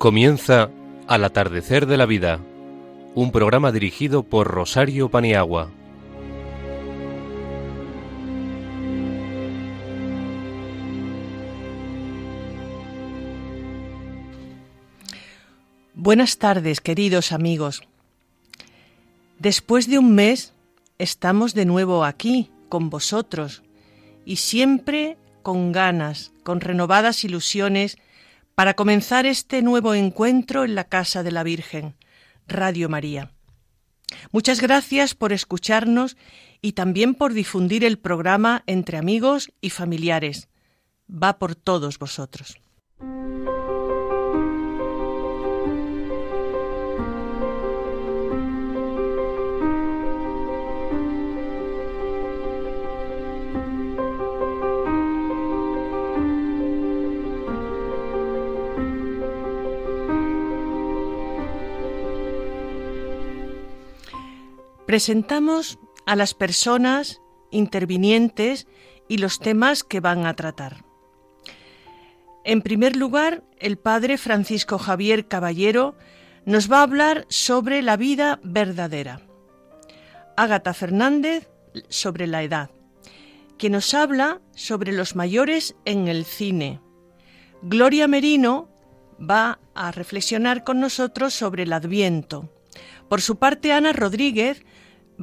Comienza Al atardecer de la vida, un programa dirigido por Rosario Paniagua. Buenas tardes, queridos amigos. Después de un mes, estamos de nuevo aquí, con vosotros, y siempre con ganas, con renovadas ilusiones, para comenzar este nuevo encuentro en la Casa de la Virgen, Radio María. Muchas gracias por escucharnos y también por difundir el programa entre amigos y familiares. Va por todos vosotros. Presentamos a las personas intervinientes y los temas que van a tratar. En primer lugar, el padre Francisco Javier Caballero nos va a hablar sobre la vida verdadera. Ágata Fernández sobre la edad, que nos habla sobre los mayores en el cine. Gloria Merino va a reflexionar con nosotros sobre el Adviento. Por su parte, Ana Rodríguez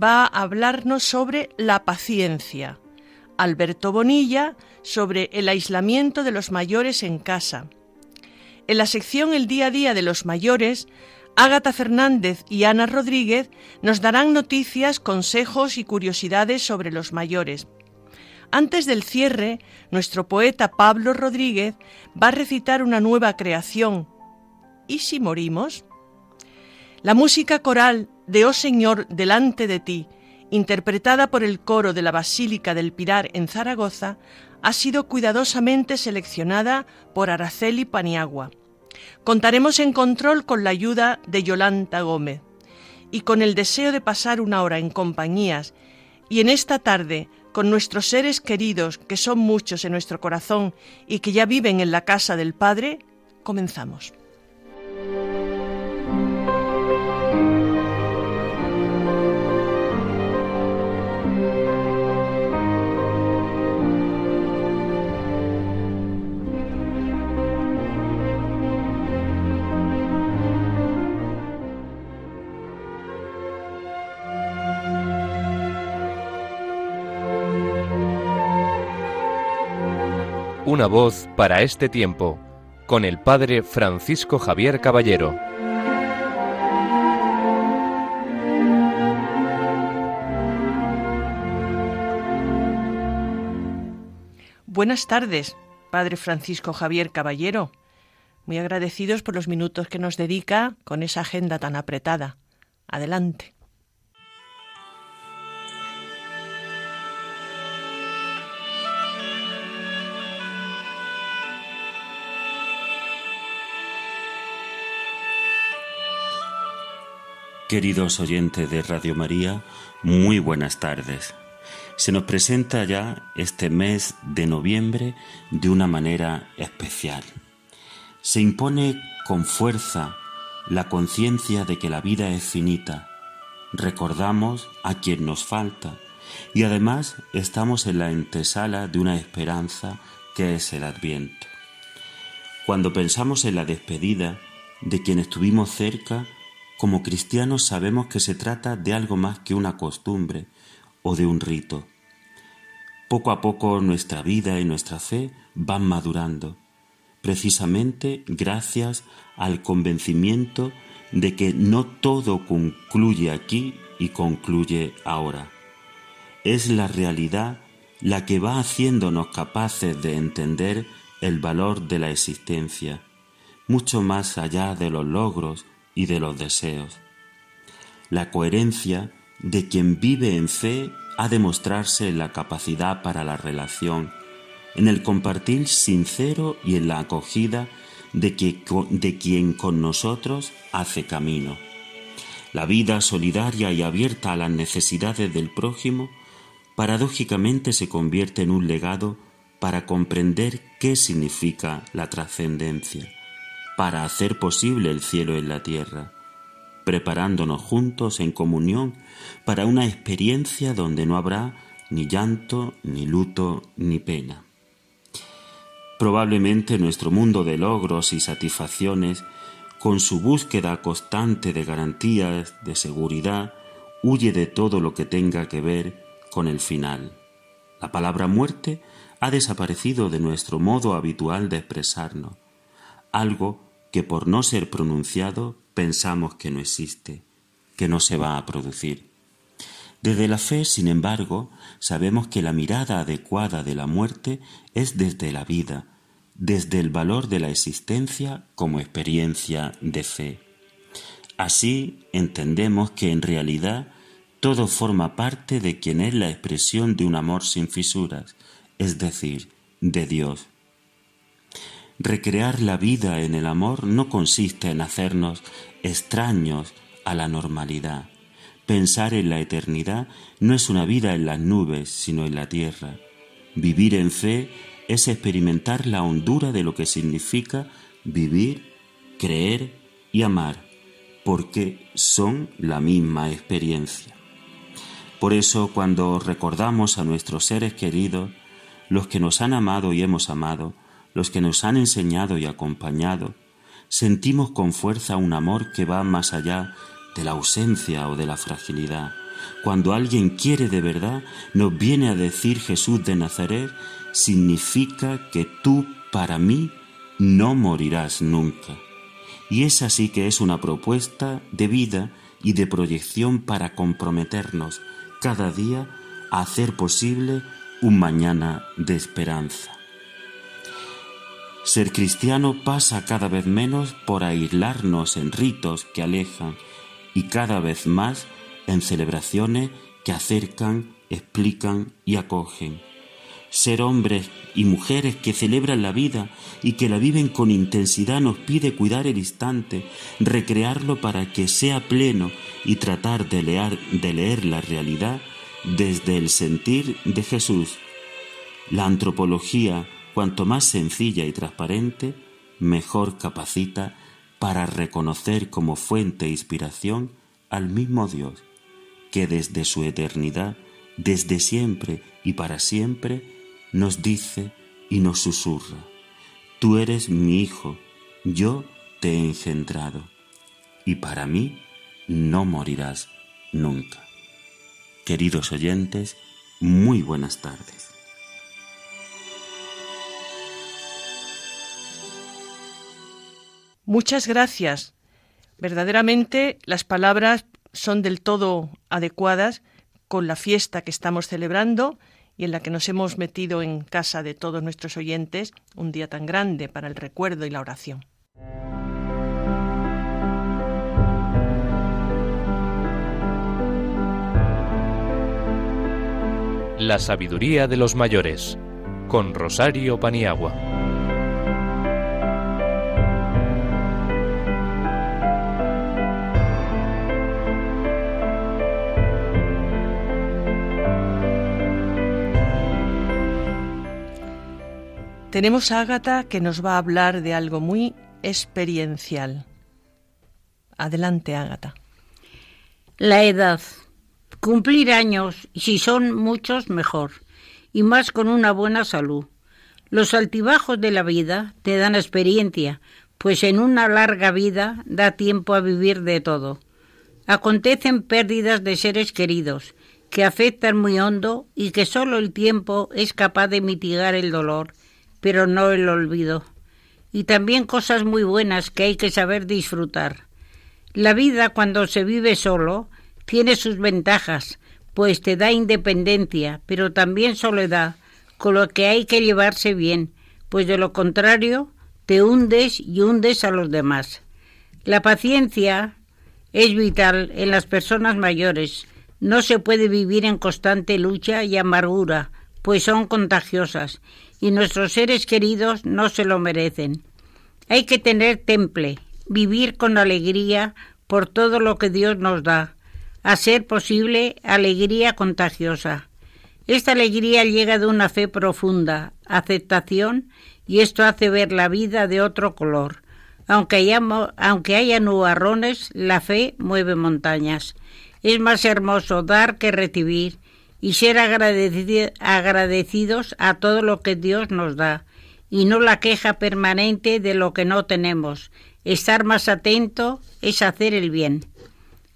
va a hablarnos sobre la paciencia. Alberto Bonilla sobre el aislamiento de los mayores en casa. En la sección El día a día de los mayores, Ágata Fernández y Ana Rodríguez nos darán noticias, consejos y curiosidades sobre los mayores. Antes del cierre, nuestro poeta Pablo Rodríguez va a recitar una nueva creación. ¿Y si morimos? La música coral de Oh Señor delante de ti, interpretada por el coro de la Basílica del Pilar en Zaragoza, ha sido cuidadosamente seleccionada por Araceli Paniagua. Contaremos en control con la ayuda de Yolanta Gómez y con el deseo de pasar una hora en compañías y en esta tarde con nuestros seres queridos, que son muchos en nuestro corazón y que ya viven en la casa del Padre, comenzamos. Una voz para este tiempo, con el Padre Francisco Javier Caballero. Buenas tardes, Padre Francisco Javier Caballero. Muy agradecidos por los minutos que nos dedica con esa agenda tan apretada. Adelante. Queridos oyentes de Radio María, muy buenas tardes. Se nos presenta ya este mes de noviembre de una manera especial. Se impone con fuerza la conciencia de que la vida es finita. Recordamos a quien nos falta y además estamos en la antesala de una esperanza que es el Adviento. Cuando pensamos en la despedida de quien estuvimos cerca, como cristianos sabemos que se trata de algo más que una costumbre o de un rito. Poco a poco nuestra vida y nuestra fe van madurando, precisamente gracias al convencimiento de que no todo concluye aquí y concluye ahora. Es la realidad la que va haciéndonos capaces de entender el valor de la existencia, mucho más allá de los logros y de los deseos. La coherencia de quien vive en fe ha de mostrarse en la capacidad para la relación, en el compartir sincero y en la acogida de, de quien con nosotros hace camino. La vida solidaria y abierta a las necesidades del prójimo paradójicamente se convierte en un legado para comprender qué significa la trascendencia para hacer posible el cielo en la tierra, preparándonos juntos en comunión para una experiencia donde no habrá ni llanto, ni luto, ni pena. Probablemente nuestro mundo de logros y satisfacciones, con su búsqueda constante de garantías, de seguridad, huye de todo lo que tenga que ver con el final. La palabra muerte ha desaparecido de nuestro modo habitual de expresarnos, algo que por no ser pronunciado pensamos que no existe, que no se va a producir. Desde la fe, sin embargo, sabemos que la mirada adecuada de la muerte es desde la vida, desde el valor de la existencia como experiencia de fe. Así entendemos que en realidad todo forma parte de quien es la expresión de un amor sin fisuras, es decir, de Dios. Recrear la vida en el amor no consiste en hacernos extraños a la normalidad. Pensar en la eternidad no es una vida en las nubes, sino en la tierra. Vivir en fe es experimentar la hondura de lo que significa vivir, creer y amar, porque son la misma experiencia. Por eso cuando recordamos a nuestros seres queridos, los que nos han amado y hemos amado, los que nos han enseñado y acompañado, sentimos con fuerza un amor que va más allá de la ausencia o de la fragilidad. Cuando alguien quiere de verdad, nos viene a decir Jesús de Nazaret, significa que tú para mí no morirás nunca. Y es así que es una propuesta de vida y de proyección para comprometernos cada día a hacer posible un mañana de esperanza. Ser cristiano pasa cada vez menos por aislarnos en ritos que alejan y cada vez más en celebraciones que acercan, explican y acogen. Ser hombres y mujeres que celebran la vida y que la viven con intensidad nos pide cuidar el instante, recrearlo para que sea pleno y tratar de leer, la realidad desde el sentir de Jesús. La antropología cuanto más sencilla y transparente, mejor capacita para reconocer como fuente e inspiración al mismo Dios, que desde su eternidad, desde siempre y para siempre, nos dice y nos susurra, Tú eres mi Hijo, yo te he engendrado, y para mí no morirás nunca. Queridos oyentes, muy buenas tardes. Muchas gracias. Verdaderamente las palabras son del todo adecuadas con la fiesta que estamos celebrando y en la que nos hemos metido en casa de todos nuestros oyentes, un día tan grande para el recuerdo y la oración. La sabiduría de los mayores, con Rosario Paniagua. Tenemos a Ágata que nos va a hablar de algo muy experiencial. Adelante, Ágata. La edad. Cumplir años, si son muchos, mejor, y más con una buena salud. Los altibajos de la vida te dan experiencia, pues en una larga vida da tiempo a vivir de todo. Acontecen pérdidas de seres queridos, que afectan muy hondo y que solo el tiempo es capaz de mitigar el dolor pero no el olvido. Y también cosas muy buenas que hay que saber disfrutar. La vida cuando se vive solo tiene sus ventajas, pues te da independencia, pero también soledad, con lo que hay que llevarse bien, pues de lo contrario te hundes y hundes a los demás. La paciencia es vital en las personas mayores. No se puede vivir en constante lucha y amargura, pues son contagiosas y nuestros seres queridos no se lo merecen. Hay que tener temple, vivir con alegría por todo lo que Dios nos da, a ser posible alegría contagiosa. Esta alegría llega de una fe profunda, aceptación, y esto hace ver la vida de otro color. Aunque haya, aunque haya nubarrones, la fe mueve montañas. Es más hermoso dar que recibir y ser agradecidos a todo lo que Dios nos da y no la queja permanente de lo que no tenemos. Estar más atento es hacer el bien.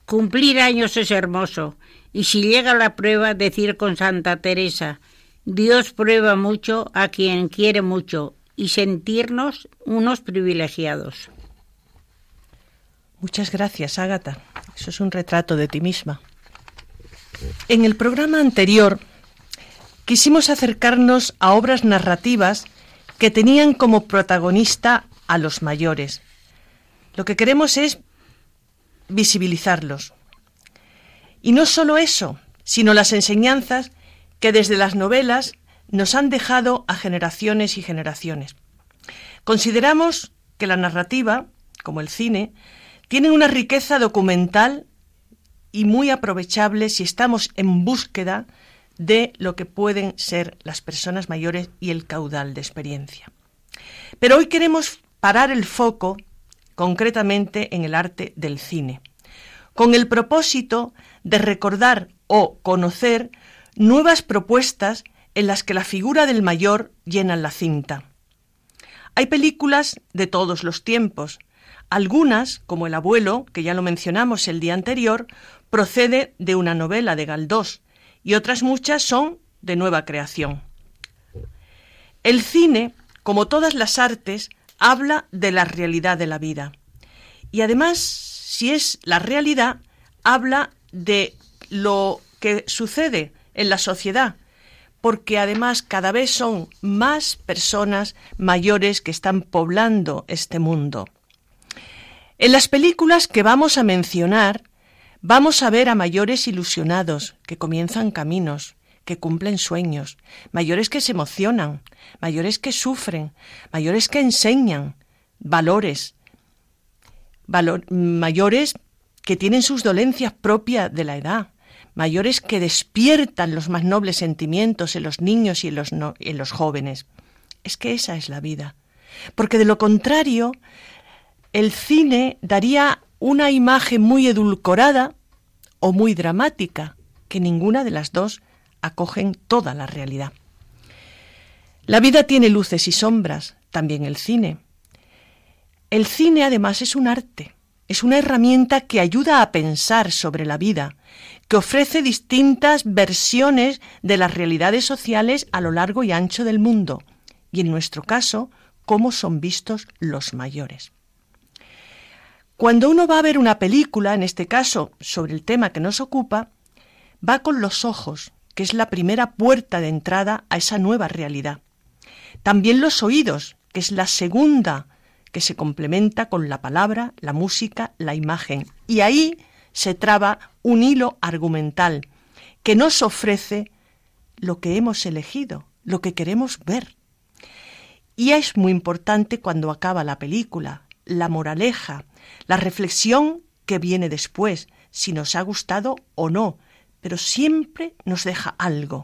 Cumplir años es hermoso y si llega la prueba decir con Santa Teresa, Dios prueba mucho a quien quiere mucho y sentirnos unos privilegiados. Muchas gracias, Ágata. Eso es un retrato de ti misma. En el programa anterior quisimos acercarnos a obras narrativas que tenían como protagonista a los mayores. Lo que queremos es visibilizarlos. Y no solo eso, sino las enseñanzas que desde las novelas nos han dejado a generaciones y generaciones. Consideramos que la narrativa, como el cine, tiene una riqueza documental y muy aprovechable si estamos en búsqueda de lo que pueden ser las personas mayores y el caudal de experiencia. Pero hoy queremos parar el foco concretamente en el arte del cine, con el propósito de recordar o conocer nuevas propuestas en las que la figura del mayor llena la cinta. Hay películas de todos los tiempos. Algunas, como El abuelo, que ya lo mencionamos el día anterior, procede de una novela de Galdós y otras muchas son de nueva creación. El cine, como todas las artes, habla de la realidad de la vida. Y además, si es la realidad, habla de lo que sucede en la sociedad, porque además cada vez son más personas mayores que están poblando este mundo. En las películas que vamos a mencionar, vamos a ver a mayores ilusionados que comienzan caminos, que cumplen sueños, mayores que se emocionan, mayores que sufren, mayores que enseñan valores, mayores que tienen sus dolencias propias de la edad, mayores que despiertan los más nobles sentimientos en los niños y en los, en los jóvenes. Es que esa es la vida. Porque de lo contrario, el cine daría una imagen muy edulcorada o muy dramática, que ninguna de las dos acogen toda la realidad. La vida tiene luces y sombras, también el cine. El cine además es un arte, es una herramienta que ayuda a pensar sobre la vida, que ofrece distintas versiones de las realidades sociales a lo largo y ancho del mundo, y en nuestro caso, cómo son vistos los mayores. Cuando uno va a ver una película, en este caso sobre el tema que nos ocupa, va con los ojos, que es la primera puerta de entrada a esa nueva realidad. También los oídos, que es la segunda que se complementa con la palabra, la música, la imagen. Y ahí se traba un hilo argumental que nos ofrece lo que hemos elegido, lo que queremos ver. Y es muy importante cuando acaba la película, la moraleja, la reflexión que viene después, si nos ha gustado o no, pero siempre nos deja algo.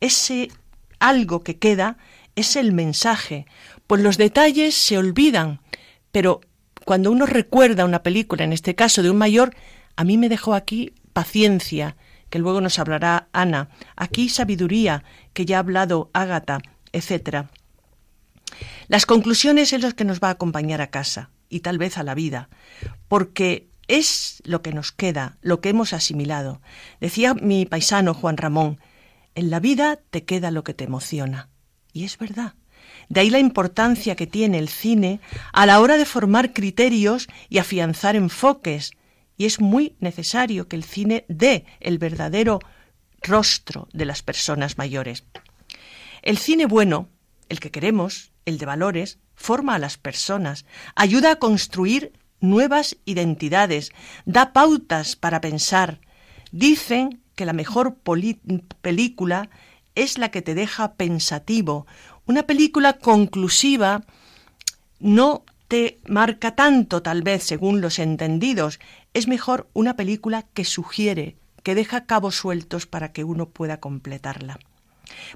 Ese algo que queda es el mensaje, pues los detalles se olvidan, pero cuando uno recuerda una película, en este caso de un mayor, a mí me dejó aquí paciencia, que luego nos hablará Ana, aquí sabiduría, que ya ha hablado Ágata, etc. Las conclusiones es lo que nos va a acompañar a casa y tal vez a la vida, porque es lo que nos queda, lo que hemos asimilado. Decía mi paisano Juan Ramón, en la vida te queda lo que te emociona. Y es verdad. De ahí la importancia que tiene el cine a la hora de formar criterios y afianzar enfoques. Y es muy necesario que el cine dé el verdadero rostro de las personas mayores. El cine bueno, el que queremos, el de valores, forma a las personas, ayuda a construir nuevas identidades, da pautas para pensar. Dicen que la mejor película es la que te deja pensativo, una película conclusiva no te marca tanto, tal vez, según los entendidos. Es mejor una película que sugiere, que deja cabos sueltos para que uno pueda completarla.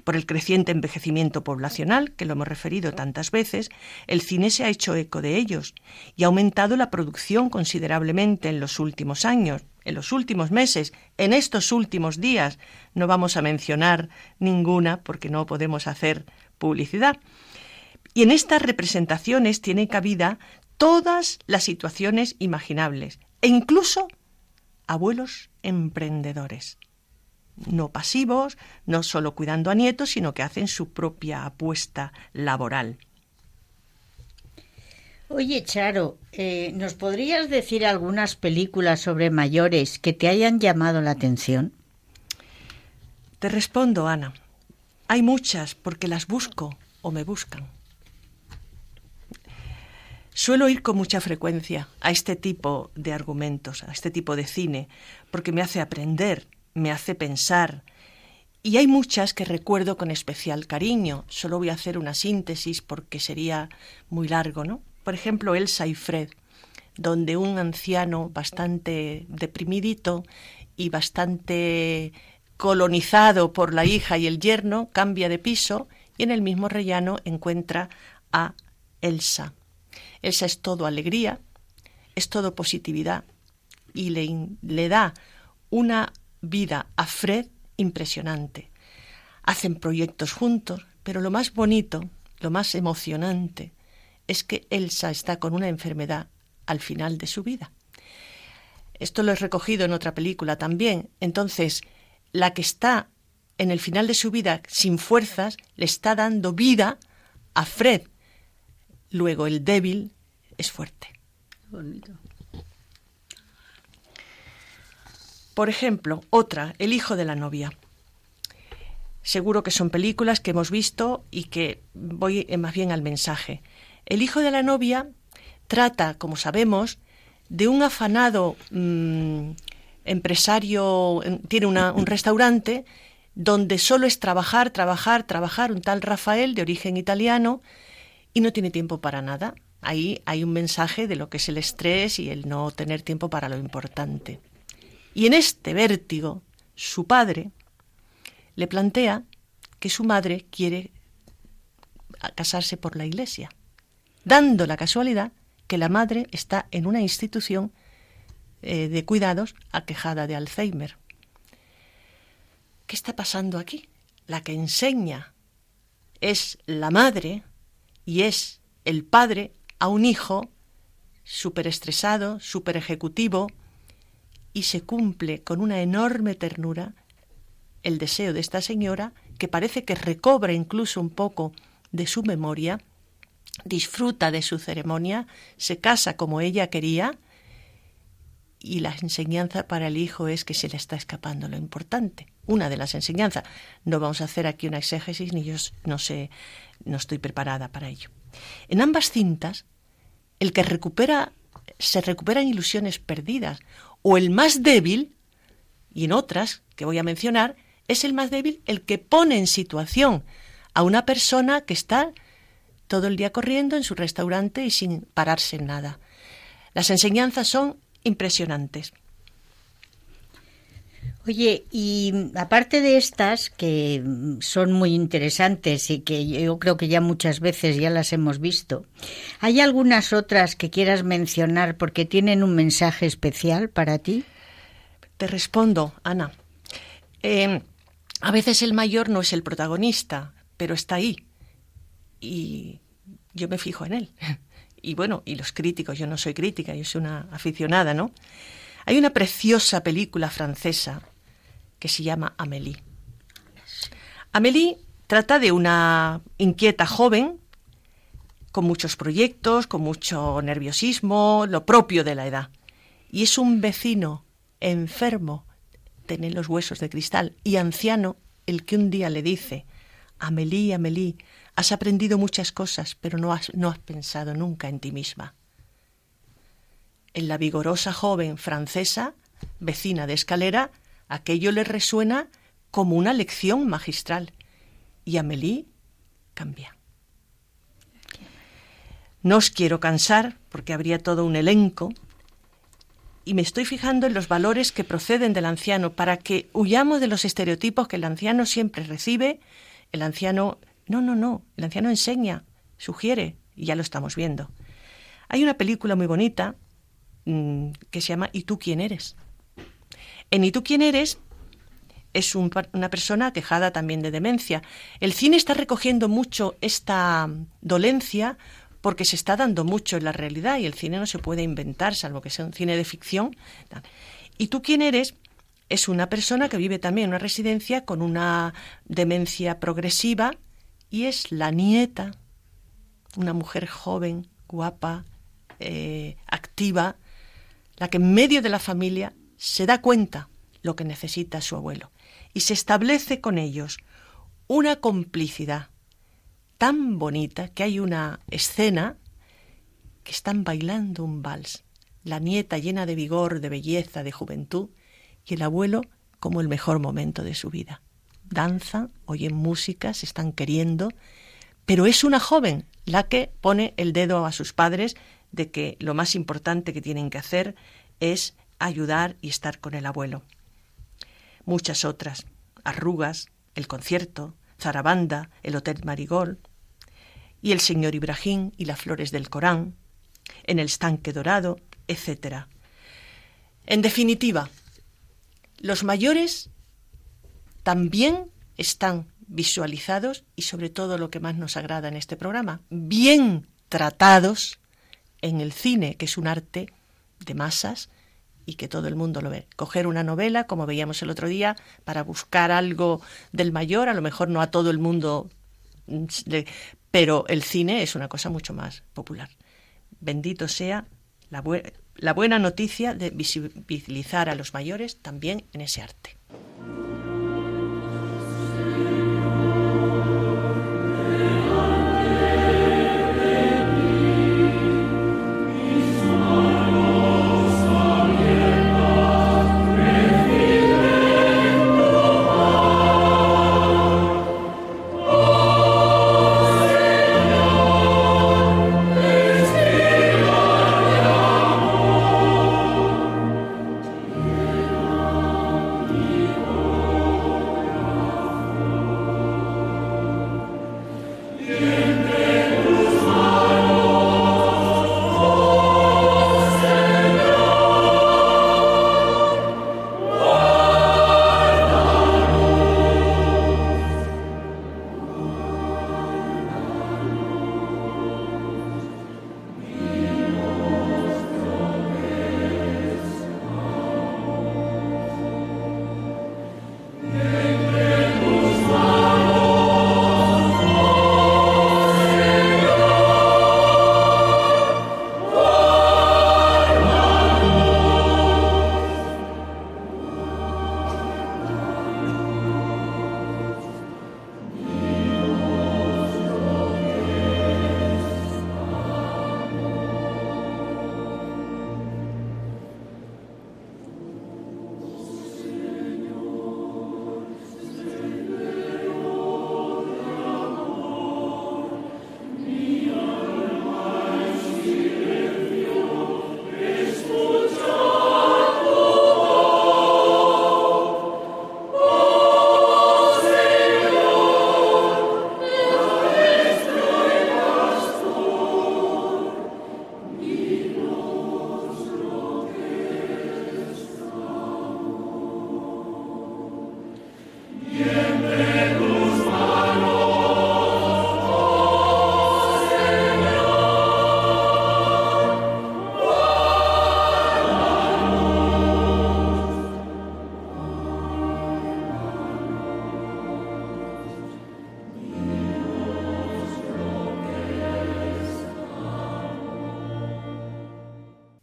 Por el creciente envejecimiento poblacional, que lo hemos referido tantas veces, el cine se ha hecho eco de ellos y ha aumentado la producción considerablemente en los últimos años, en los últimos meses, en estos últimos días. No vamos a mencionar ninguna porque no podemos hacer publicidad. Y en estas representaciones tiene cabida todas las situaciones imaginables e incluso abuelos emprendedores no pasivos, no solo cuidando a nietos, sino que hacen su propia apuesta laboral. Oye, Charo, eh, ¿nos podrías decir algunas películas sobre mayores que te hayan llamado la atención? Te respondo, Ana. Hay muchas porque las busco o me buscan. Suelo ir con mucha frecuencia a este tipo de argumentos, a este tipo de cine, porque me hace aprender, me hace pensar. Y hay muchas que recuerdo con especial cariño. Solo voy a hacer una síntesis porque sería muy largo, ¿no? Por ejemplo, Elsa y Fred, donde un anciano bastante deprimidito y bastante colonizado por la hija y el yerno cambia de piso y en el mismo rellano encuentra a Elsa. Elsa es todo alegría, es todo positividad y le, le da una vida a Fred impresionante. Hacen proyectos juntos, pero lo más bonito, lo más emocionante, es que Elsa está con una enfermedad al final de su vida. Esto lo he recogido en otra película también. Entonces, la que está en el final de su vida sin fuerzas le está dando vida a Fred. Luego el débil es fuerte. Bonito. Por ejemplo, otra, El hijo de la novia. Seguro que son películas que hemos visto y que voy eh, más bien al mensaje. El hijo de la novia trata, como sabemos, de un afanado mm, empresario, tiene un restaurante donde solo es trabajar, trabajar, trabajar, un tal Rafael de origen italiano y no tiene tiempo para nada. Ahí hay un mensaje de lo que es el estrés y el no tener tiempo para lo importante. Y en este vértigo, su padre le plantea que su madre quiere casarse por la iglesia, dando la casualidad que la madre está en una institución eh, de cuidados aquejada de Alzheimer. ¿Qué está pasando aquí? La que enseña es la madre y es el padre a un hijo súper estresado, súper ejecutivo, y se cumple con una enorme ternura el deseo de esta señora, que parece que recobra incluso un poco de su memoria, disfruta de su ceremonia, se casa como ella quería, y la enseñanza para el hijo es que se le está escapando lo importante. Una de las enseñanzas. No vamos a hacer aquí una exégesis, ni yo no sé, no estoy preparada para ello. En ambas cintas, el que recupera, se recuperan ilusiones perdidas o el más débil, y en otras que voy a mencionar, es el más débil el que pone en situación a una persona que está todo el día corriendo en su restaurante y sin pararse en nada. Las enseñanzas son impresionantes. Oye, y aparte de estas, que son muy interesantes y que yo creo que ya muchas veces ya las hemos visto, ¿hay algunas otras que quieras mencionar porque tienen un mensaje especial para ti? Te respondo, Ana. Em, a veces el mayor no es el protagonista, pero está ahí. Y yo me fijo en él. Y bueno, y los críticos, yo no soy crítica, yo soy una aficionada, ¿no? Hay una preciosa película francesa que se llama Amélie. Amélie trata de una inquieta joven con muchos proyectos, con mucho nerviosismo, lo propio de la edad. Y es un vecino enfermo, tiene los huesos de cristal, y anciano, el que un día le dice, Amélie, Amélie, has aprendido muchas cosas, pero no has, no has pensado nunca en ti misma. En la vigorosa joven francesa, vecina de escalera, aquello le resuena como una lección magistral. Y Amélie cambia. No os quiero cansar, porque habría todo un elenco, y me estoy fijando en los valores que proceden del anciano para que huyamos de los estereotipos que el anciano siempre recibe El anciano, no, no, no, el anciano enseña, sugiere, y ya lo estamos viendo. Hay una película muy bonita mm, que se llama ¿Y tú quién eres? En ¿Y tú quién eres? es una persona quejada también de demencia. El cine está recogiendo mucho esta dolencia porque se está dando mucho en la realidad y el cine no se puede inventar, salvo que sea un cine de ficción. ¿Y tú quién eres? Es una persona que vive también en una residencia con una demencia progresiva y es la nieta, una mujer joven, guapa, eh, activa, la que en medio de la familia se da cuenta lo que necesita su abuelo y se establece con ellos una complicidad tan bonita que hay una escena que están bailando un vals, la nieta llena de vigor, de belleza, de juventud, y el abuelo como el mejor momento de su vida. Danzan, oyen música, se están queriendo, pero es una joven la que pone el dedo a sus padres de que lo más importante que tienen que hacer es ayudar y estar con el abuelo muchas otras, Arrugas, El Concierto, Zarabanda, El Hotel Marigold, y El Señor Ibrahim y las Flores del Corán, En el Estanque Dorado, etc. En definitiva, los mayores también están visualizados y sobre todo lo que más nos agrada en este programa, bien tratados en el cine, que es un arte de masas, y que todo el mundo lo ve. Coger una novela, como veíamos el otro día, para buscar algo del mayor, a lo mejor no a todo el mundo, mm, pero el cine es una cosa mucho más popular. Bendito sea la, la buena noticia de visibilizar a los mayores también en ese arte.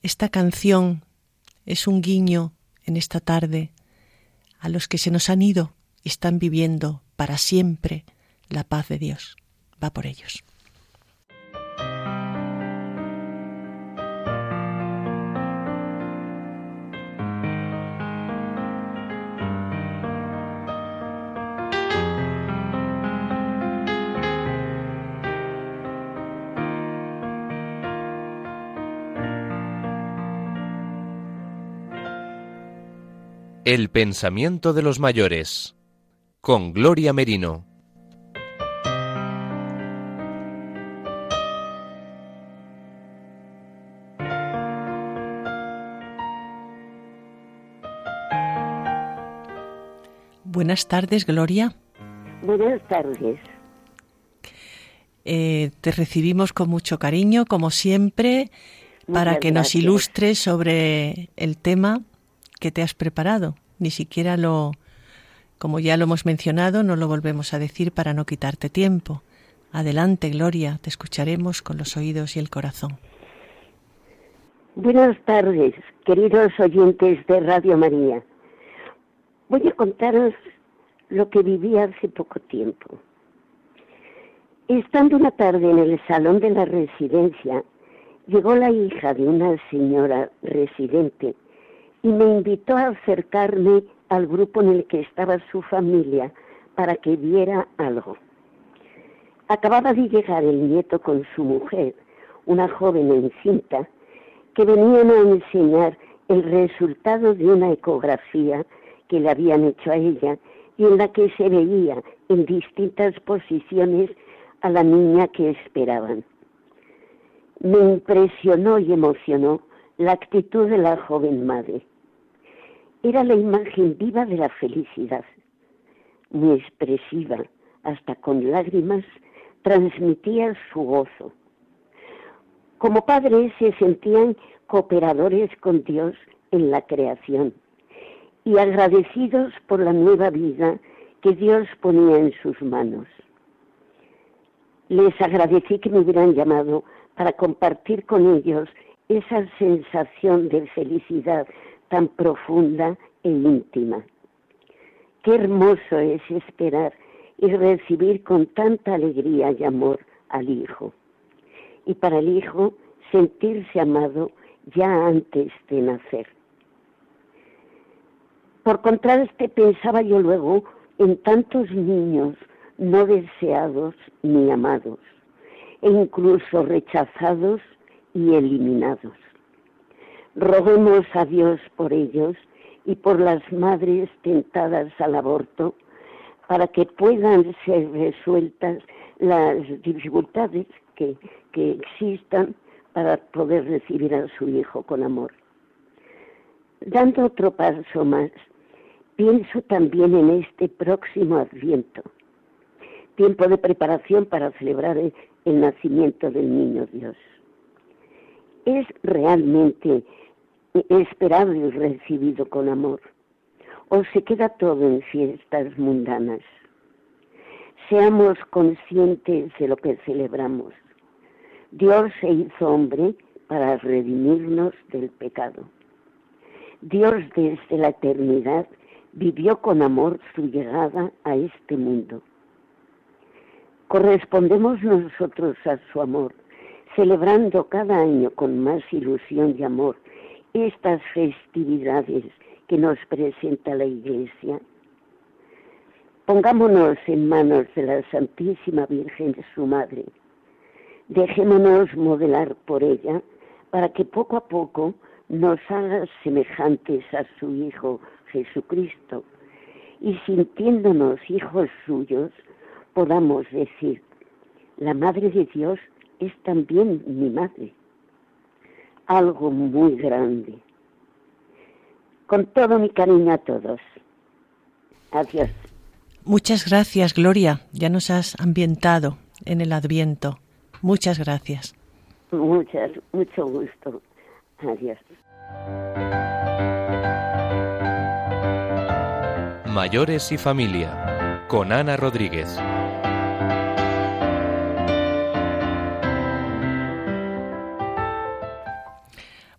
Esta canción es un guiño en esta tarde a los que se nos han ido y están viviendo para siempre la paz de Dios. Va por ellos. El pensamiento de los mayores con Gloria Merino. Buenas tardes, Gloria. Buenas tardes. Eh, te recibimos con mucho cariño, como siempre, para que nos ilustres sobre el tema que te has preparado. Ni siquiera lo, como ya lo hemos mencionado, no lo volvemos a decir para no quitarte tiempo. Adelante, Gloria, te escucharemos con los oídos y el corazón. Buenas tardes, queridos oyentes de Radio María. Voy a contaros lo que viví hace poco tiempo. Estando una tarde en el salón de la residencia, llegó la hija de una señora residente y me invitó a acercarme al grupo en el que estaba su familia para que viera algo. Acababa de llegar el nieto con su mujer, una joven encinta, que venían a enseñar el resultado de una ecografía que le habían hecho a ella y en la que se veía en distintas posiciones a la niña que esperaban. Me impresionó y emocionó la actitud de la joven madre. Era la imagen viva de la felicidad, muy expresiva, hasta con lágrimas, transmitía su gozo. Como padres se sentían cooperadores con Dios en la creación y agradecidos por la nueva vida que Dios ponía en sus manos. Les agradecí que me hubieran llamado para compartir con ellos esa sensación de felicidad tan profunda e íntima. Qué hermoso es esperar y recibir con tanta alegría y amor al Hijo. Y para el Hijo sentirse amado ya antes de nacer. Por contraste pensaba yo luego en tantos niños no deseados ni amados, e incluso rechazados y eliminados. Roguemos a Dios por ellos y por las madres tentadas al aborto para que puedan ser resueltas las dificultades que, que existan para poder recibir a su hijo con amor. Dando otro paso más, pienso también en este próximo adviento, tiempo de preparación para celebrar el, el nacimiento del niño Dios. Es realmente esperado y recibido con amor, o se queda todo en fiestas mundanas. Seamos conscientes de lo que celebramos. Dios se hizo hombre para redimirnos del pecado. Dios desde la eternidad vivió con amor su llegada a este mundo. Correspondemos nosotros a su amor, celebrando cada año con más ilusión y amor estas festividades que nos presenta la Iglesia. Pongámonos en manos de la Santísima Virgen, su Madre. Dejémonos modelar por ella para que poco a poco nos haga semejantes a su Hijo Jesucristo y sintiéndonos hijos suyos podamos decir, la Madre de Dios es también mi Madre. Algo muy grande. Con todo mi cariño a todos. Adiós. Muchas gracias, Gloria. Ya nos has ambientado en el Adviento. Muchas gracias. Muchas, mucho gusto. Adiós. Mayores y familia, con Ana Rodríguez.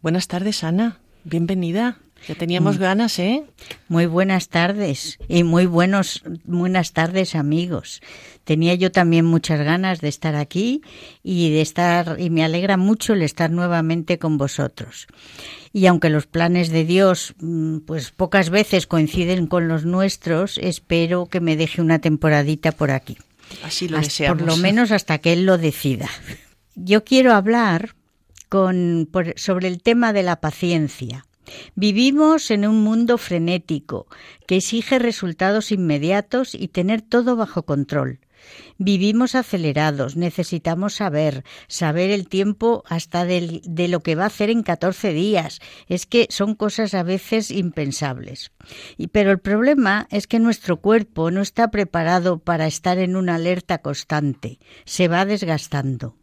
Buenas tardes, Ana. Bienvenida. Ya teníamos mm. ganas, ¿eh? Muy buenas tardes y muy buenos, buenas tardes, amigos. Tenía yo también muchas ganas de estar aquí y de estar, y me alegra mucho el estar nuevamente con vosotros. Y aunque los planes de Dios, mm, pues pocas veces coinciden con los nuestros, espero que me deje una temporadita por aquí. Así lo deseamos. Por lo menos hasta que Él lo decida. Yo quiero hablar sobre el tema de la paciencia. Vivimos en un mundo frenético que exige resultados inmediatos y tener todo bajo control. Vivimos acelerados, necesitamos saber, saber el tiempo hasta de lo que va a hacer en 14 días. Es que son cosas a veces impensables. Y, pero el problema es que nuestro cuerpo no está preparado para estar en una alerta constante, se va desgastando.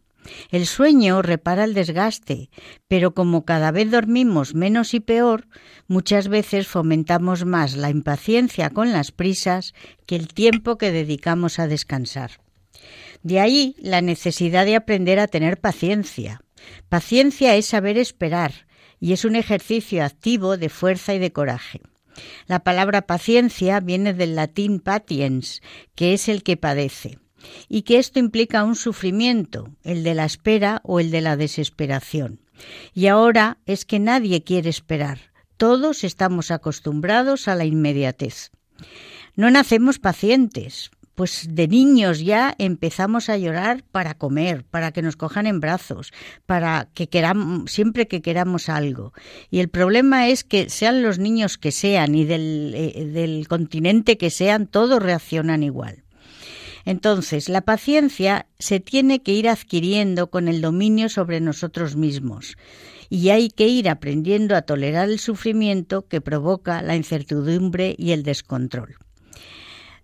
El sueño repara el desgaste, pero como cada vez dormimos menos y peor, muchas veces fomentamos más la impaciencia con las prisas que el tiempo que dedicamos a descansar. De ahí la necesidad de aprender a tener paciencia. Paciencia es saber esperar y es un ejercicio activo de fuerza y de coraje. La palabra paciencia viene del latín patiens, que es el que padece y que esto implica un sufrimiento, el de la espera o el de la desesperación. Y ahora es que nadie quiere esperar, todos estamos acostumbrados a la inmediatez. No nacemos pacientes, pues de niños ya empezamos a llorar para comer, para que nos cojan en brazos, para que queramos, siempre que queramos algo. Y el problema es que sean los niños que sean y del, eh, del continente que sean, todos reaccionan igual. Entonces, la paciencia se tiene que ir adquiriendo con el dominio sobre nosotros mismos. Y hay que ir aprendiendo a tolerar el sufrimiento que provoca la incertidumbre y el descontrol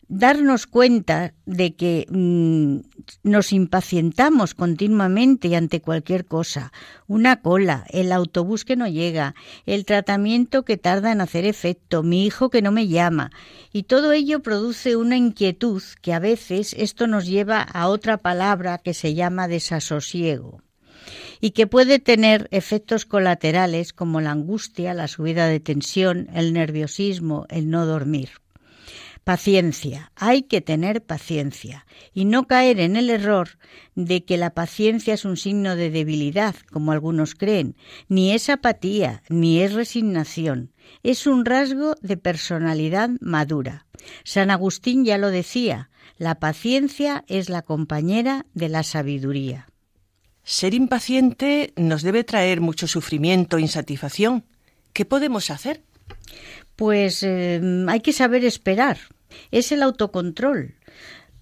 darnos cuenta de que mm, nos impacientamos continuamente ante cualquier cosa, una cola, el autobús que no llega, el tratamiento que tarda en hacer efecto, mi hijo que no me llama, y todo ello produce una inquietud que a veces esto nos lleva a otra palabra que se llama desasosiego y que puede tener efectos colaterales como la angustia, la subida de tensión, el nerviosismo, el no dormir. Paciencia, hay que tener paciencia y no caer en el error de que la paciencia es un signo de debilidad, como algunos creen, ni es apatía, ni es resignación, es un rasgo de personalidad madura. San Agustín ya lo decía, la paciencia es la compañera de la sabiduría. Ser impaciente nos debe traer mucho sufrimiento e insatisfacción. ¿Qué podemos hacer? Pues eh, hay que saber esperar, es el autocontrol.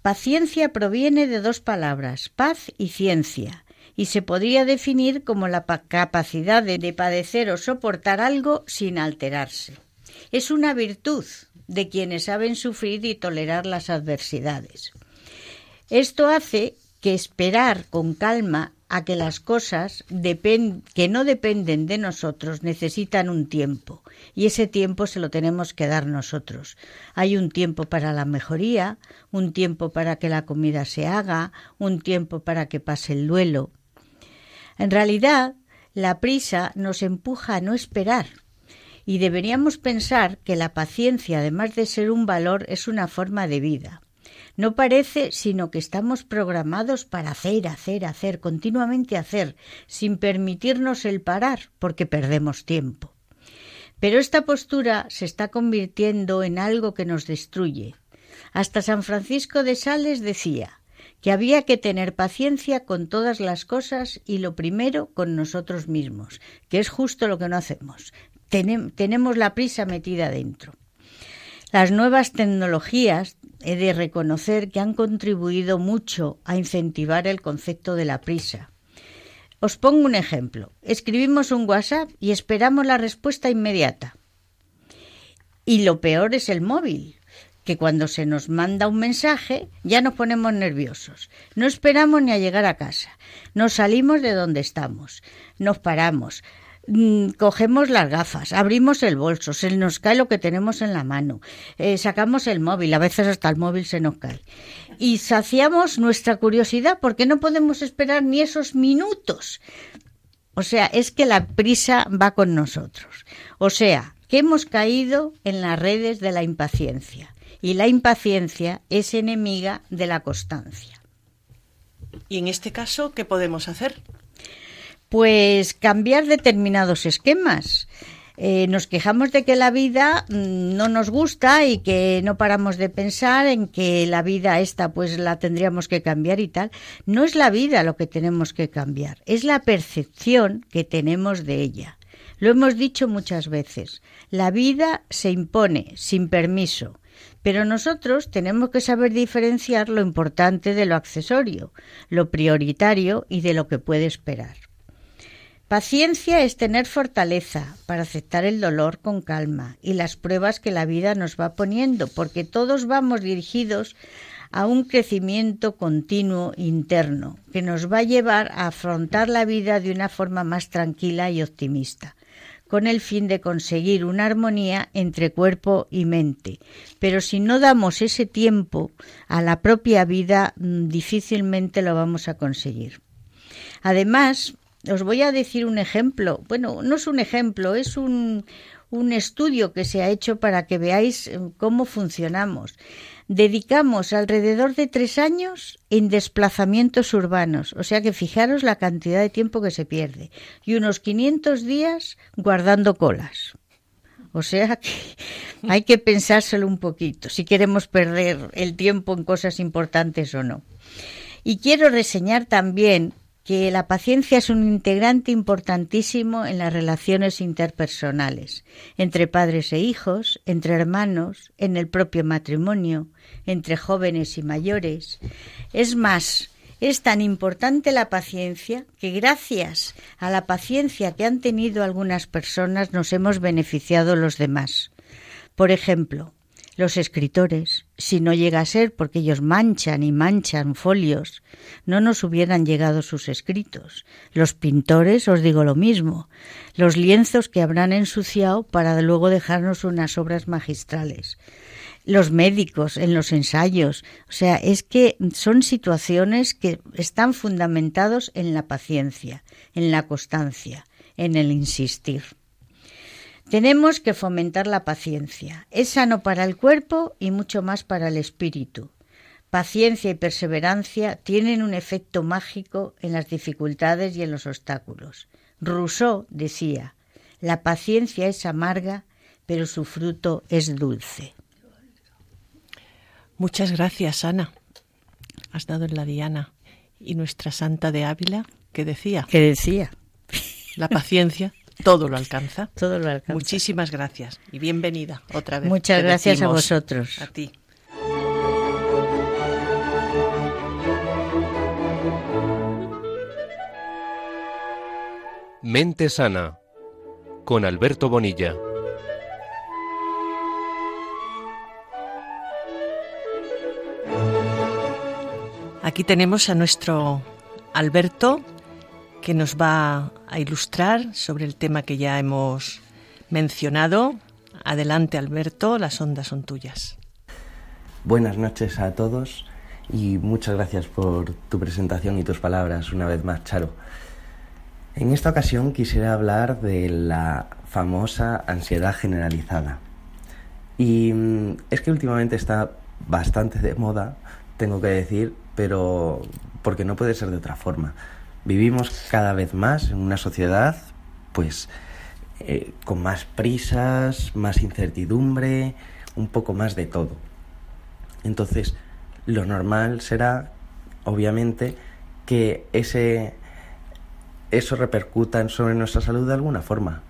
Paciencia proviene de dos palabras, paz y ciencia, y se podría definir como la capacidad de, padecer o soportar algo sin alterarse. Es una virtud de quienes saben sufrir y tolerar las adversidades. Esto hace que esperar con calma a que las cosas que no dependen de nosotros necesitan un tiempo y ese tiempo se lo tenemos que dar nosotros. Hay un tiempo para la mejoría, un tiempo para que la comida se haga, un tiempo para que pase el duelo. En realidad, la prisa nos empuja a no esperar y deberíamos pensar que la paciencia, además de ser un valor, es una forma de vida. No parece sino que estamos programados para hacer, hacer, hacer, continuamente hacer, sin permitirnos el parar, porque perdemos tiempo. Pero esta postura se está convirtiendo en algo que nos destruye. Hasta San Francisco de Sales decía que había que tener paciencia con todas las cosas y lo primero con nosotros mismos, que es justo lo que no hacemos. tenemos la prisa metida dentro. Las nuevas tecnologías he de reconocer que han contribuido mucho a incentivar el concepto de la prisa. Os pongo un ejemplo. Escribimos un WhatsApp y esperamos la respuesta inmediata. Y lo peor es el móvil, que cuando se nos manda un mensaje ya nos ponemos nerviosos. No esperamos ni a llegar a casa. Nos salimos de donde estamos. Nos paramos. Mm, cogemos las gafas, abrimos el bolso, se nos cae lo que tenemos en la mano, eh, sacamos el móvil, a veces hasta el móvil se nos cae. Y saciamos nuestra curiosidad porque no podemos esperar ni esos minutos. O sea, es que la prisa va con nosotros. O sea, que hemos caído en las redes de la impaciencia. Y la impaciencia es enemiga de la constancia. ¿Y en este caso qué podemos hacer? Pues cambiar determinados esquemas. Eh, nos quejamos de que la vida mm, no nos gusta y que no paramos de pensar en que la vida esta pues la tendríamos que cambiar y tal. No es la vida lo que tenemos que cambiar, es la percepción que tenemos de ella. Lo hemos dicho muchas veces. La vida se impone sin permiso Pero nosotros tenemos que saber diferenciar lo importante de lo accesorio, lo prioritario y de lo que puede esperar. Paciencia es tener fortaleza para aceptar el dolor con calma y las pruebas que la vida nos va poniendo, porque todos vamos dirigidos a un crecimiento continuo interno que nos va a llevar a afrontar la vida de una forma más tranquila y optimista con el fin de conseguir una armonía entre cuerpo y mente. Pero si no damos ese tiempo a la propia vida, mm, difícilmente lo vamos a conseguir. Además, os voy a decir un ejemplo. Bueno, no es un ejemplo, es un, un estudio que se ha hecho para que veáis eh, cómo funcionamos dedicamos alrededor de tres años en desplazamientos urbanos, o sea que fijaros la cantidad de tiempo que se pierde, y unos 500 días guardando colas. O sea que hay que pensárselo un poquito, si queremos perder el tiempo en cosas importantes o no. Y quiero reseñar también que la paciencia es un integrante importantísimo en las relaciones interpersonales, entre padres e hijos, entre hermanos, en el propio matrimonio, entre jóvenes y mayores. Es más, es tan importante la paciencia que gracias a la paciencia que han tenido algunas personas nos hemos beneficiado los demás. Por ejemplo, los escritores, si no llega a ser porque ellos manchan y manchan folios, no nos hubieran llegado sus escritos. Los pintores, os digo lo mismo, los lienzos que habrán ensuciado para luego dejarnos unas obras magistrales. Los médicos en los ensayos, o sea, es que son situaciones que están fundamentados en la paciencia, en la constancia, en el insistir. Tenemos que fomentar la paciencia. Es sano para el cuerpo y mucho más para el espíritu. Paciencia y perseverancia tienen un efecto mágico en las dificultades y en los obstáculos. Rousseau decía, la paciencia es amarga, pero su fruto es dulce. Muchas gracias, Ana. Has dado en la diana. Y nuestra santa de Ávila, ¿qué decía? ¿Qué decía? La paciencia todo lo alcanza. Todo lo alcanza. Muchísimas gracias y bienvenida otra vez. Muchas gracias a vosotros. A ti. Mente Sana con Alberto Bonilla. Aquí tenemos a nuestro Alberto que nos va a ilustrar sobre el tema que ya hemos mencionado. Adelante Alberto, las ondas son tuyas. Buenas noches a todos y muchas gracias por tu presentación y tus palabras una vez más, Charo. En esta ocasión quisiera hablar de la famosa ansiedad generalizada. Y mm, es que últimamente está bastante de moda, tengo que decir, pero porque no puede ser de otra forma. Vivimos cada vez más en una sociedad, pues, eh, con más prisas, más incertidumbre, un poco más de todo. Entonces, lo normal será, obviamente, que ese, eso repercuta sobre nuestra salud de alguna forma.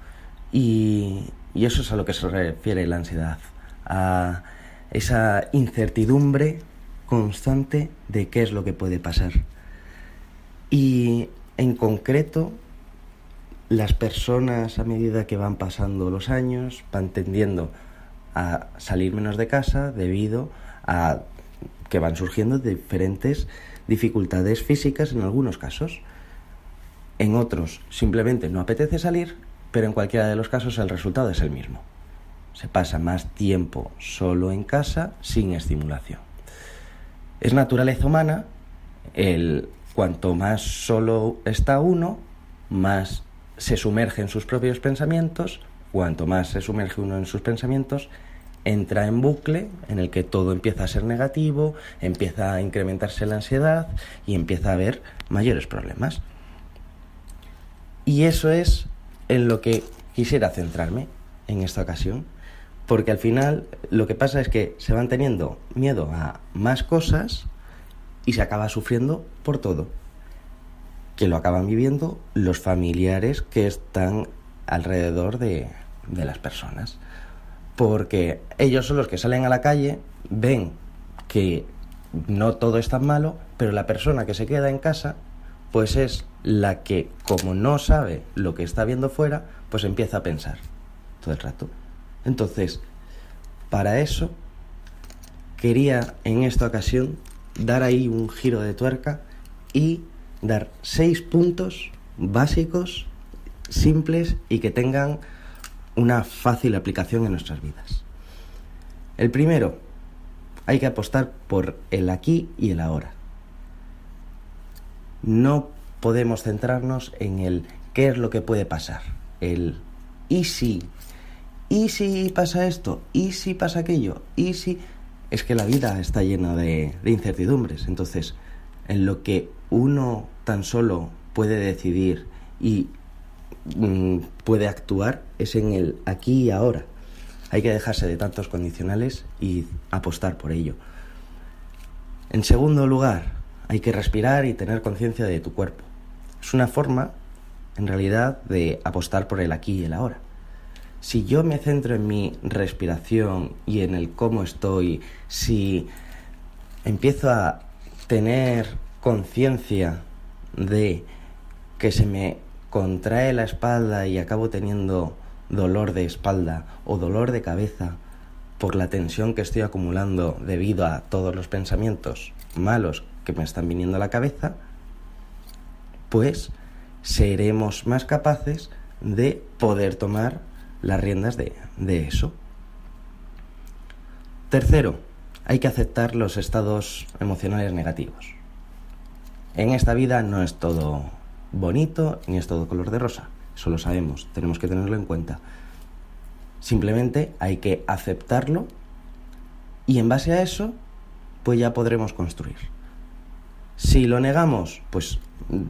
Y, y eso es a lo que se refiere la ansiedad, a esa incertidumbre constante de qué es lo que puede pasar. Y en concreto, las personas a medida que van pasando los años van tendiendo a salir menos de casa debido a que van surgiendo diferentes dificultades físicas en algunos casos. En otros simplemente no apetece salir, pero en cualquiera de los casos el resultado es el mismo. Se pasa más tiempo solo en casa sin estimulación. Es naturaleza humana el cuanto más solo está uno, más se sumerge en sus propios pensamientos, cuanto más se sumerge uno en sus pensamientos, entra en bucle en el que todo empieza a ser negativo, empieza a incrementarse la ansiedad y empieza a haber mayores problemas. Y eso es en lo que quisiera centrarme en esta ocasión, porque al final lo que pasa es que se van teniendo miedo a más cosas y se acaba sufriendo por todo, que lo acaban viviendo los familiares que están alrededor de, de las personas. porque ellos son los que salen a la calle, ven que no todo es tan malo, pero la persona que se queda en casa, pues es la que, como no sabe lo que está viendo fuera, pues empieza a pensar todo el rato. Entonces, para eso, quería en esta ocasión dar ahí un giro de tuerca y dar seis puntos básicos, simples y que tengan una fácil aplicación en nuestras vidas. El primero, hay que apostar por el aquí y el ahora. No podemos centrarnos en el qué es lo que puede pasar, el y si, y si pasa esto, y si pasa aquello, y si... Es que la vida está llena de, incertidumbres, entonces en lo que uno tan solo puede decidir y mm, puede actuar es en el aquí y ahora. Hay que dejarse de tantos condicionales y apostar por ello. En segundo lugar, hay que respirar y tener conciencia de tu cuerpo. Es una forma, en realidad, de apostar por el aquí y el ahora. Si yo me centro en mi respiración y en el cómo estoy, si empiezo a tener conciencia de que se me contrae la espalda y acabo teniendo dolor de espalda o dolor de cabeza por la tensión que estoy acumulando debido a todos los pensamientos malos que me están viniendo a la cabeza, pues seremos más capaces de poder tomar las riendas de, de eso. Tercero, hay que aceptar los estados emocionales negativos. En esta vida no es todo bonito ni es todo color de rosa. Eso lo sabemos, tenemos que tenerlo en cuenta. Simplemente hay que aceptarlo y en base a eso, pues ya podremos construir. Si lo negamos, pues mm,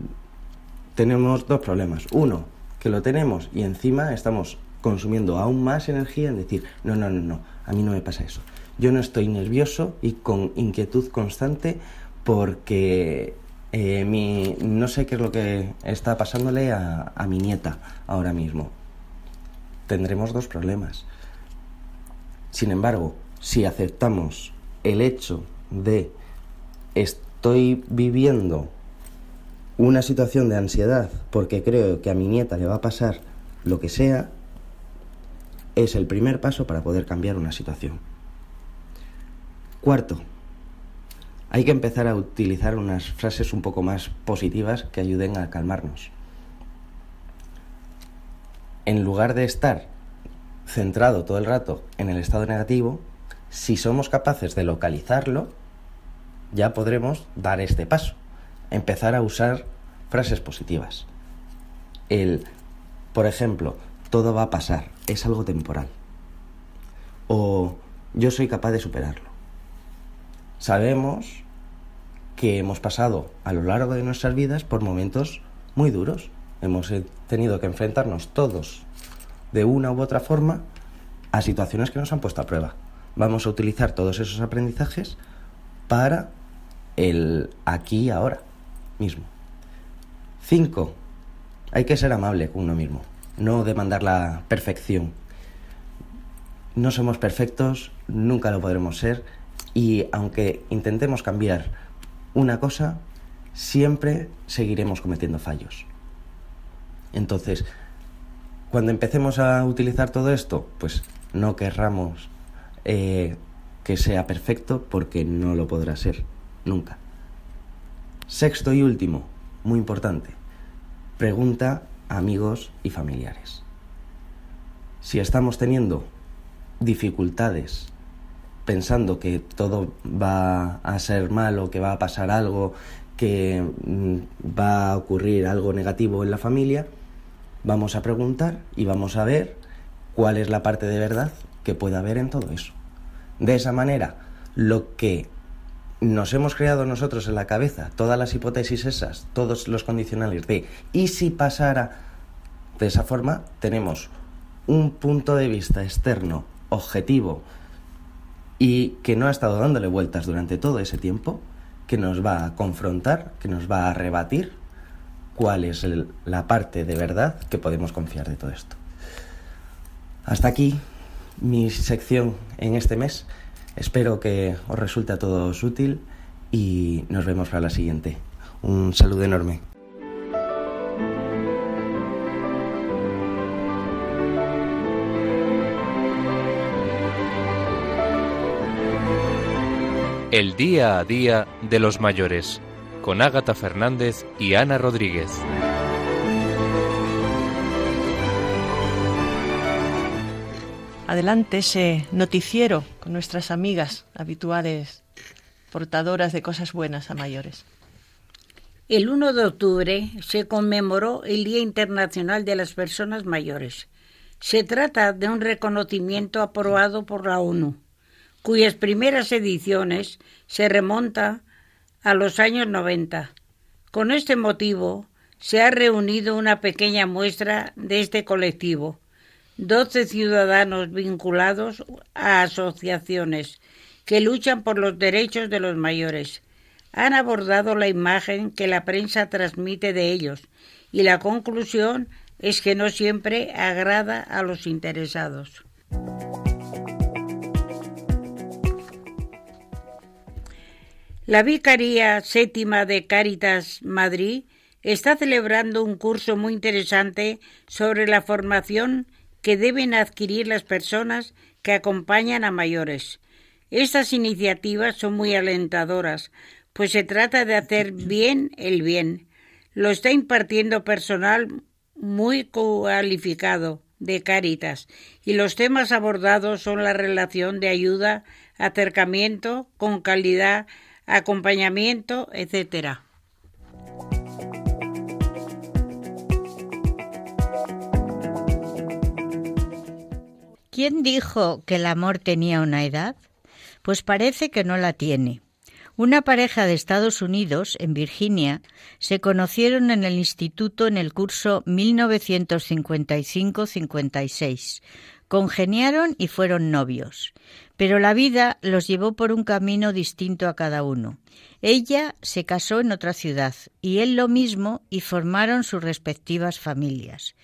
tenemos dos problemas. Uno, que lo tenemos y encima estamos consumiendo aún más energía en decir, no, no, no, no, a mí no me pasa eso. Yo no estoy nervioso y con inquietud constante porque eh, mi, no sé qué es lo que está pasándole a, a mi nieta ahora mismo. Tendremos dos problemas. Sin embargo, si aceptamos el hecho de estoy viviendo una situación de ansiedad porque creo que a mi nieta le va a pasar lo que sea, es el primer paso para poder cambiar una situación. Cuarto, hay que empezar a utilizar unas frases un poco más positivas que ayuden a calmarnos. En lugar de estar centrado todo el rato en el estado negativo, si somos capaces de localizarlo, ya podremos dar este paso, empezar a usar frases positivas. El, por ejemplo, todo va a pasar, es algo temporal. O yo soy capaz de superarlo. Sabemos que hemos pasado a lo largo de nuestras vidas por momentos muy duros. Hemos eh, tenido que enfrentarnos todos de una u otra forma a situaciones que nos han puesto a prueba. Vamos a utilizar todos esos aprendizajes para el aquí y ahora mismo. Cinco, hay que ser amable con uno mismo, no demandar la perfección. No somos perfectos, nunca lo podremos ser y aunque intentemos cambiar una cosa, siempre seguiremos cometiendo fallos. Entonces, cuando empecemos a utilizar todo esto, pues no querramos eh, que sea perfecto porque no lo podrá ser nunca. Sexto y último, muy importante, pregunta amigos y familiares. Si estamos teniendo dificultades pensando que todo va a ser malo, que va a pasar algo, que mm, va a ocurrir algo negativo en la familia, vamos a preguntar y vamos a ver cuál es la parte de verdad que puede haber en todo eso. De esa manera, lo que nos hemos creado nosotros en la cabeza, todas las hipótesis esas, todos los condicionales de y si pasara de esa forma, tenemos un punto de vista externo, objetivo, y que no ha estado dándole vueltas durante todo ese tiempo, que nos va a confrontar, que nos va a rebatir cuál es la parte de verdad que podemos confiar de todo esto. Hasta aquí mi sección en este mes. Espero que os resulte a todos útil y nos vemos para la siguiente. Un saludo enorme. El día a día de los mayores, con Ágata Fernández y Ana Rodríguez. Adelante ese noticiero con nuestras amigas habituales portadoras de cosas buenas a mayores. El 1 de octubre se conmemoró el Día Internacional de las Personas Mayores. Se trata de un reconocimiento aprobado por la ONU cuyas primeras ediciones se remontan a los años 90. Con este motivo se ha reunido una pequeña muestra de este colectivo, doce ciudadanos vinculados a asociaciones que luchan por los derechos de los mayores. Han abordado la imagen que la prensa transmite de ellos y la conclusión es que no siempre agrada a los interesados. La Vicaría Séptima de Cáritas Madrid está celebrando un curso muy interesante sobre la formación que deben adquirir las personas que acompañan a mayores. Estas iniciativas son muy alentadoras, pues se trata de hacer bien el bien. Lo está impartiendo personal muy cualificado de Cáritas y los temas abordados son la relación de ayuda, acercamiento con calidad acompañamiento, etcétera. ¿Quién dijo que el amor tenía una edad? Pues parece que no la tiene. Una pareja de Estados Unidos, en Virginia, se conocieron en el instituto en el curso 1955-56. Congeniaron y fueron novios. Pero la vida los llevó por un camino distinto a cada uno. Ella se casó en otra ciudad y él lo mismo y formaron sus respectivas familias.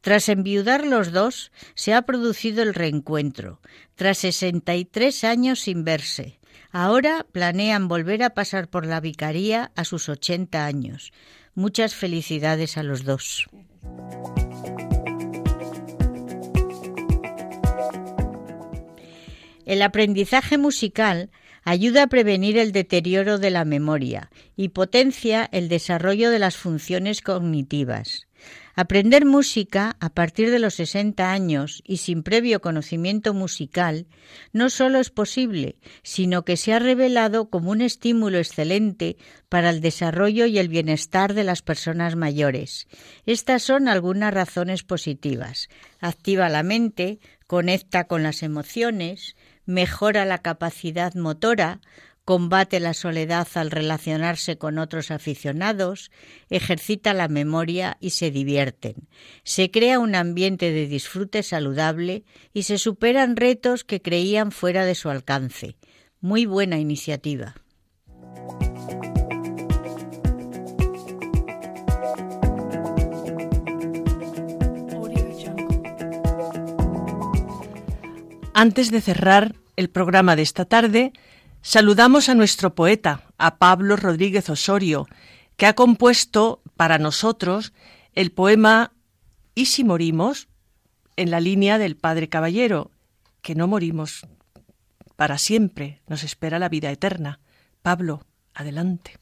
Tras enviudar los dos, se ha producido el reencuentro, tras 63 años sin verse. Ahora planean volver a pasar por la vicaría a sus 80 años. Muchas felicidades a los dos. El aprendizaje musical ayuda a prevenir el deterioro de la memoria y potencia el desarrollo de las funciones cognitivas. Aprender música a partir de los 60 años y sin previo conocimiento musical no solo es posible, sino que se ha revelado como un estímulo excelente para el desarrollo y el bienestar de las personas mayores. Estas son algunas razones positivas. Activa la mente, conecta con las emociones, mejora la capacidad motora, combate la soledad al relacionarse con otros aficionados, ejercita la memoria y se divierten. Se crea un ambiente de disfrute saludable y se superan retos que creían fuera de su alcance. Muy buena iniciativa. Antes de cerrar el programa de esta tarde, saludamos a nuestro poeta, a Pablo Rodríguez Osorio, que ha compuesto para nosotros el poema ¿Y si morimos? en la línea del Padre Caballero, que no morimos para siempre, nos espera la vida eterna. Pablo, adelante.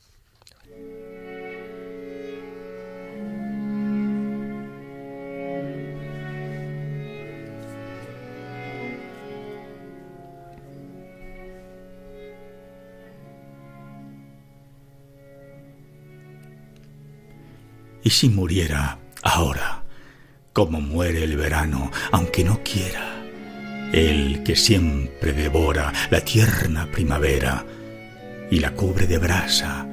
¿Y si muriera ahora, como muere el verano, aunque no quiera? El que siempre devora la tierna primavera y la cubre de brasa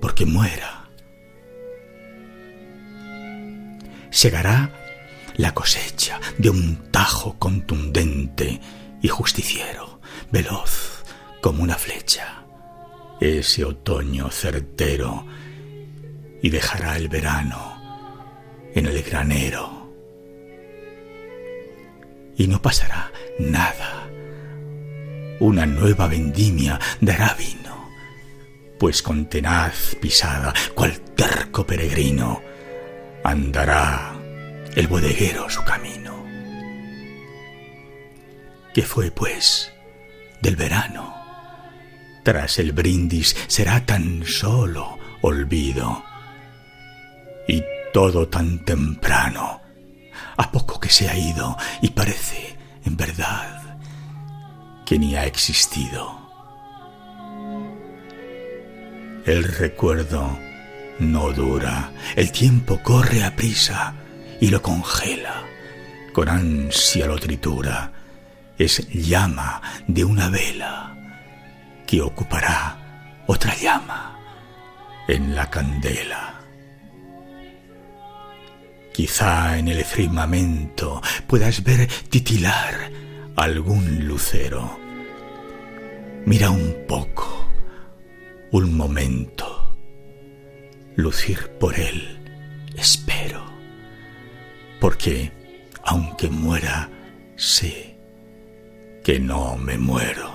porque muera. Segará la cosecha de un tajo contundente y justiciero, veloz como una flecha. Ese otoño certero y dejará el verano en el granero. y no pasará nada. Una nueva vendimia dará vino, pues con tenaz pisada, cual terco peregrino, andará el bodeguero su camino. ¿Qué fue, pues, del verano? Tras el brindis será tan solo olvido. Y todo tan temprano, a poco que se ha ido y parece, en verdad, que ni ha existido. El recuerdo no dura, el tiempo corre a prisa y lo congela, con ansia lo tritura, es llama de una vela que ocupará otra llama en la candela. Quizá en el firmamento puedas ver titilar algún lucero. Mira un poco, un momento, lucir por él, espero, porque aunque muera, sé que no me muero.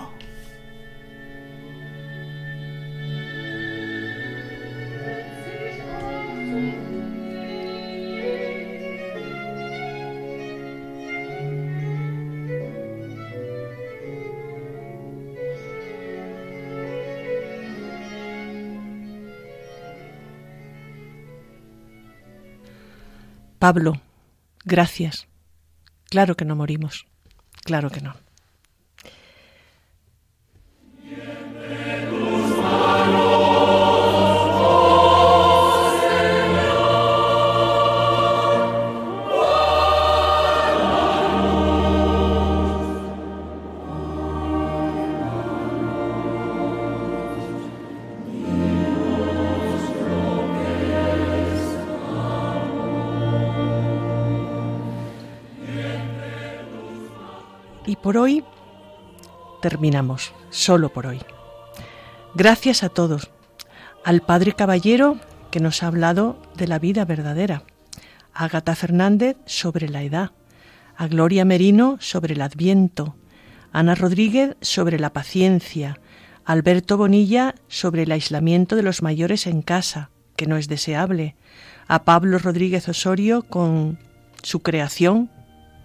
Pablo, gracias. Claro que no morimos. Claro que no. Por hoy terminamos, solo por hoy. Gracias a todos, al Padre Caballero que nos ha hablado de la vida verdadera, a Agata Fernández sobre la edad, a Gloria Merino sobre el Adviento, a Ana Rodríguez sobre la paciencia, Alberto Bonilla sobre el aislamiento de los mayores en casa, que no es deseable, a Pablo Rodríguez Osorio con su creación,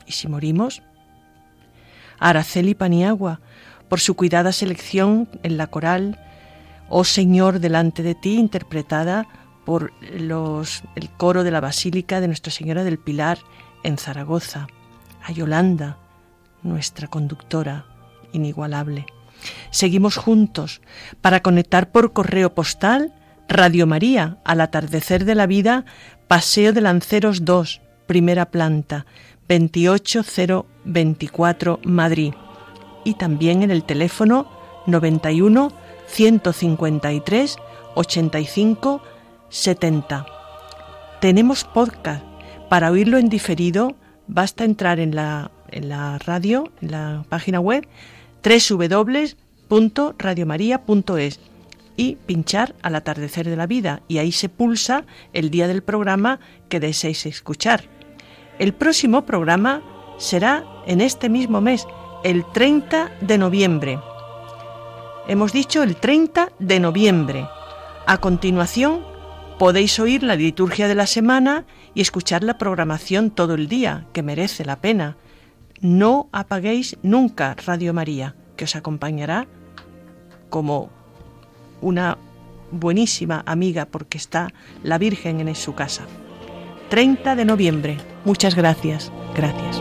¿y si morimos? Araceli Paniagua, por su cuidada selección en la coral, Oh Señor, delante de ti, interpretada por los, el coro de la Basílica de Nuestra Señora del Pilar en Zaragoza, a Yolanda, nuestra conductora inigualable. Seguimos juntos para conectar por correo postal Radio María al atardecer de la vida, Paseo de Lanceros 2, primera planta, 28024 Madrid y también en el teléfono 91 153 85 70. Tenemos podcast. Para oírlo en diferido basta entrar en la, en la radio, en la página web www.radiomaria.es y pinchar al atardecer de la vida y ahí se pulsa el día del programa que deseéis escuchar. El próximo programa será en este mismo mes, el 30 de noviembre. Hemos dicho el 30 de noviembre. A continuación, podéis oír la liturgia de la semana y escuchar la programación todo el día, que merece la pena. No apaguéis nunca Radio María, que os acompañará como una buenísima amiga porque está la Virgen en su casa. 30 de noviembre. Muchas gracias. Gracias.